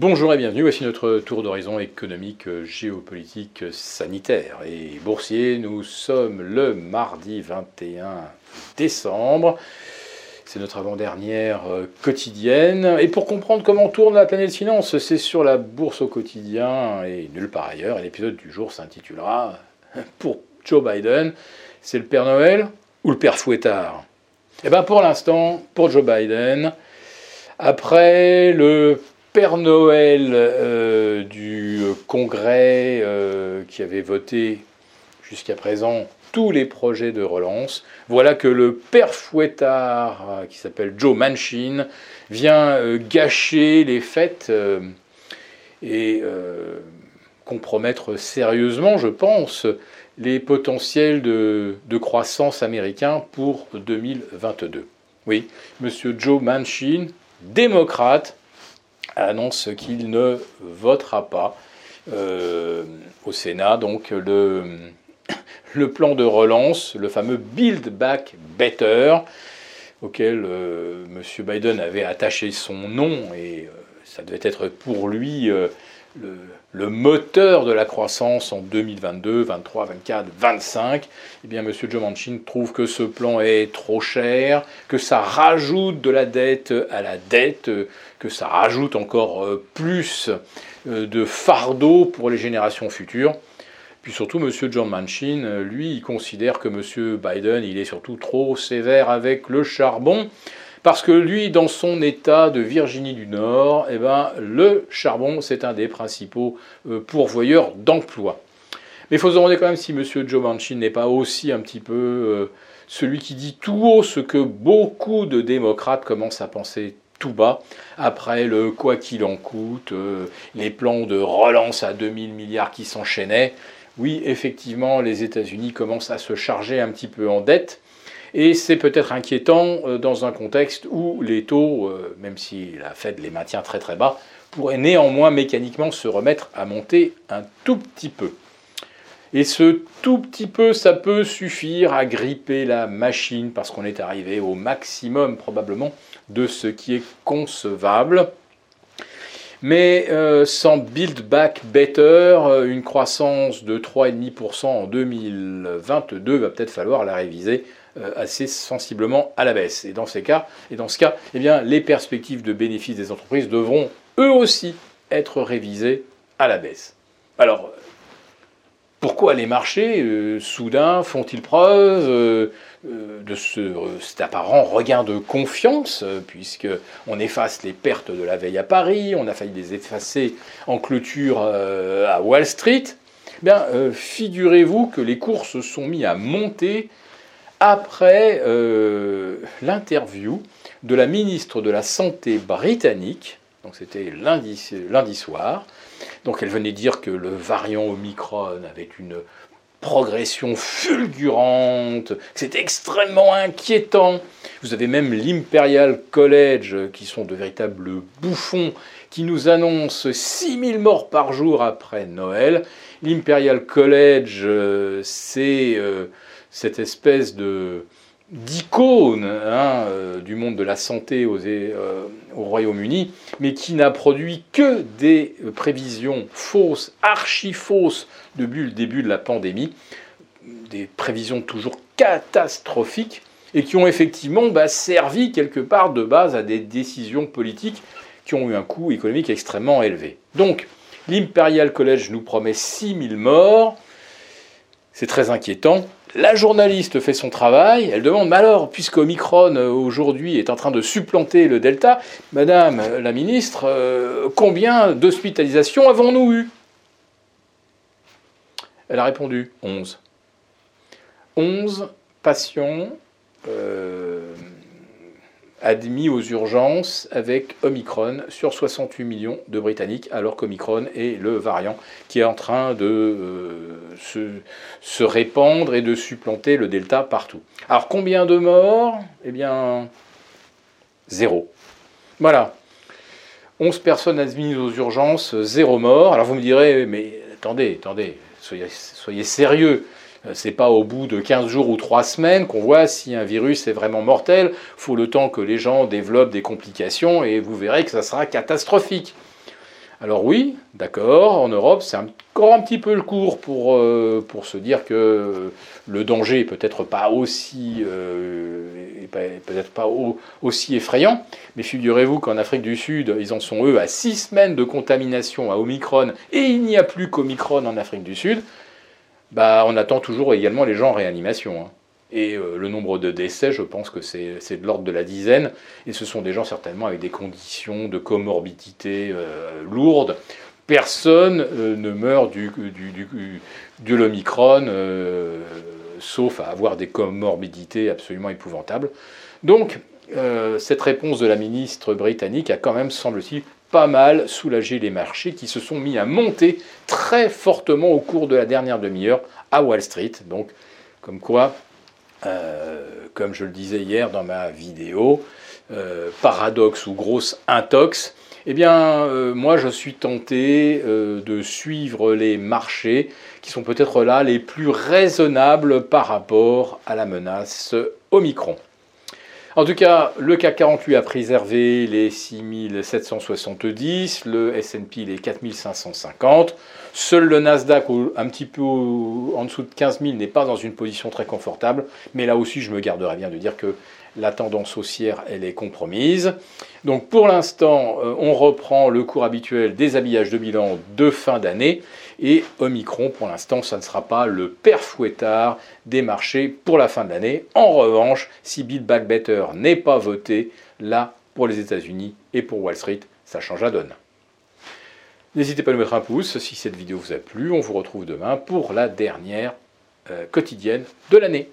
Bonjour et bienvenue, voici notre tour d'horizon économique, géopolitique, sanitaire et boursier. Nous sommes le mardi 21 décembre. C'est notre avant-dernière euh, quotidienne. Et pour comprendre comment tourne la planète finance, c'est sur la bourse au quotidien et nulle part ailleurs. Et l'épisode du jour s'intitulera Pour Joe Biden, c'est le Père Noël ou le Père Fouettard? Eh bien pour l'instant, pour Joe Biden, après le Père Noël euh, du Congrès euh, qui avait voté jusqu'à présent tous les projets de relance, voilà que le père fouettard, euh, qui s'appelle Joe Manchin, vient gâcher les fêtes et compromettre sérieusement, je pense, les potentiels de, de croissance américains pour 2022. Oui, monsieur Joe Manchin, démocrate, annonce qu'il ne votera pas euh, au Sénat donc le, plan de relance, le fameux Build Back Better, auquel euh, M. Biden avait attaché son nom, et euh, ça devait être pour lui le, moteur de la croissance en 2022, 23, 24, 25, eh bien, M. Joe Manchin trouve que ce plan est trop cher, que ça rajoute de la dette à la dette, que ça rajoute encore euh, plus euh, de fardeau pour les générations futures. Puis surtout, M. John Manchin, lui, il considère que M. Biden, il est surtout trop sévère avec le charbon. Parce que lui, dans son État de Virginie du Nord, eh ben, le charbon, c'est un des principaux euh, pourvoyeurs d'emplois. Mais il faut se demander quand même si M. Joe Manchin n'est pas aussi un petit peu euh, celui qui dit tout haut ce que beaucoup de démocrates commencent à penser tout bas, après le quoi qu'il en coûte, euh, les plans de relance à 2000 milliards qui s'enchaînaient. Oui, effectivement, les États-Unis commencent à se charger un petit peu en dette, et c'est peut-être inquiétant euh, dans un contexte où les taux, euh, même si la Fed les maintient très très bas, pourraient néanmoins mécaniquement se remettre à monter un tout petit peu. Et ce tout petit peu, ça peut suffire à gripper la machine parce qu'on est arrivé au maximum probablement de ce qui est concevable. Mais euh, sans Build Back Better, une croissance de 3,5% en 2022 va peut-être falloir la réviser assez sensiblement à la baisse. Et dans, ces cas, et dans ce cas, eh bien, les perspectives de bénéfices des entreprises devront eux aussi être révisées à la baisse. Alors, pourquoi les marchés, euh, soudain, font-ils preuve euh, de ce, cet apparent regain de confiance, puisqu'on efface les pertes de la veille à Paris, on a failli les effacer en clôture à Wall Street? Eh Bien, figurez-vous que les cours se sont mis à monter après euh, l'interview de la ministre de la Santé britannique, donc c'était lundi, soir, donc elle venait dire que le variant Omicron avait une progression fulgurante, c'était extrêmement inquiétant. Vous avez même l'Imperial College, qui sont de véritables bouffons, qui nous annoncent 6000 morts par jour après Noël. L'Imperial College, euh, c'est... Euh, cette espèce de d'icône hein, euh, du monde de la santé euh, au Royaume-Uni, mais qui n'a produit que des prévisions fausses, archi-fausses depuis le début de la pandémie, des prévisions toujours catastrophiques, et qui ont effectivement bah, servi quelque part de base à des décisions politiques qui ont eu un coût économique extrêmement élevé. Donc, l'Imperial College nous promet 6000 morts, c'est très inquiétant, la journaliste fait son travail, elle demande, mais alors, puisque Omicron euh, aujourd'hui est en train de supplanter le Delta, Madame la ministre, euh, combien d'hospitalisations avons-nous eu Elle a répondu 11. 11 patients euh, admis aux urgences avec Omicron sur 68 millions de Britanniques, alors qu'Omicron est le variant qui est en train de euh, se, répandre et de supplanter le Delta partout. Alors combien de morts? Eh bien, zéro. Voilà. 11 personnes admises aux urgences, zéro mort. Alors vous me direz, mais attendez, attendez, soyez sérieux. Euh, c'est pas au bout de 15 jours ou 3 semaines qu'on voit si un virus est vraiment mortel. faut le temps que les gens développent des complications et vous verrez que ça sera catastrophique. Alors oui, d'accord, en Europe, c'est encore un petit peu le cours pour, euh, pour se dire que le danger est peut-être pas aussi, euh, peut-être pas aussi effrayant, mais figurez-vous qu'en Afrique du Sud, ils en sont eux à six semaines de contamination à Omicron, et il n'y a plus qu'Omicron en Afrique du Sud. Bah, on attend toujours également les gens en réanimation. Hein. Et euh, le nombre de décès, je pense que c'est de l'ordre de la dizaine. Et ce sont des gens certainement avec des conditions de comorbidité euh, lourdes. Personne euh, ne meurt du, de l'Omicron, sauf à avoir des comorbidités absolument épouvantables. Donc, cette réponse de la ministre britannique a quand même, semble-t-il, pas mal soulagé les marchés qui se sont mis à monter très fortement au cours de la dernière demi-heure à Wall Street. Donc, comme quoi, euh, comme je le disais hier dans ma vidéo, euh, paradoxe ou grosse intox, eh bien, euh, moi, je suis tenté de suivre les marchés qui sont peut-être là les plus raisonnables par rapport à la menace Omicron. En tout cas, le CAC 48 a préservé les 6770, le S&P les 4550. Seul le Nasdaq, un petit peu en dessous de 15 000, n'est pas dans une position très confortable. Mais là aussi, je me garderai bien de dire que la tendance haussière, elle est compromise. Donc pour l'instant, euh, on reprend le cours habituel des habillages de bilan de fin d'année. Et Omicron, pour l'instant, ça ne sera pas le père fouettard des marchés pour la fin de l'année. En revanche, si Build Back Better n'est pas voté, là, pour les États-Unis et pour Wall Street, ça change la donne. N'hésitez pas à nous mettre un pouce si cette vidéo vous a plu. On vous retrouve demain pour la dernière euh, quotidienne de l'année.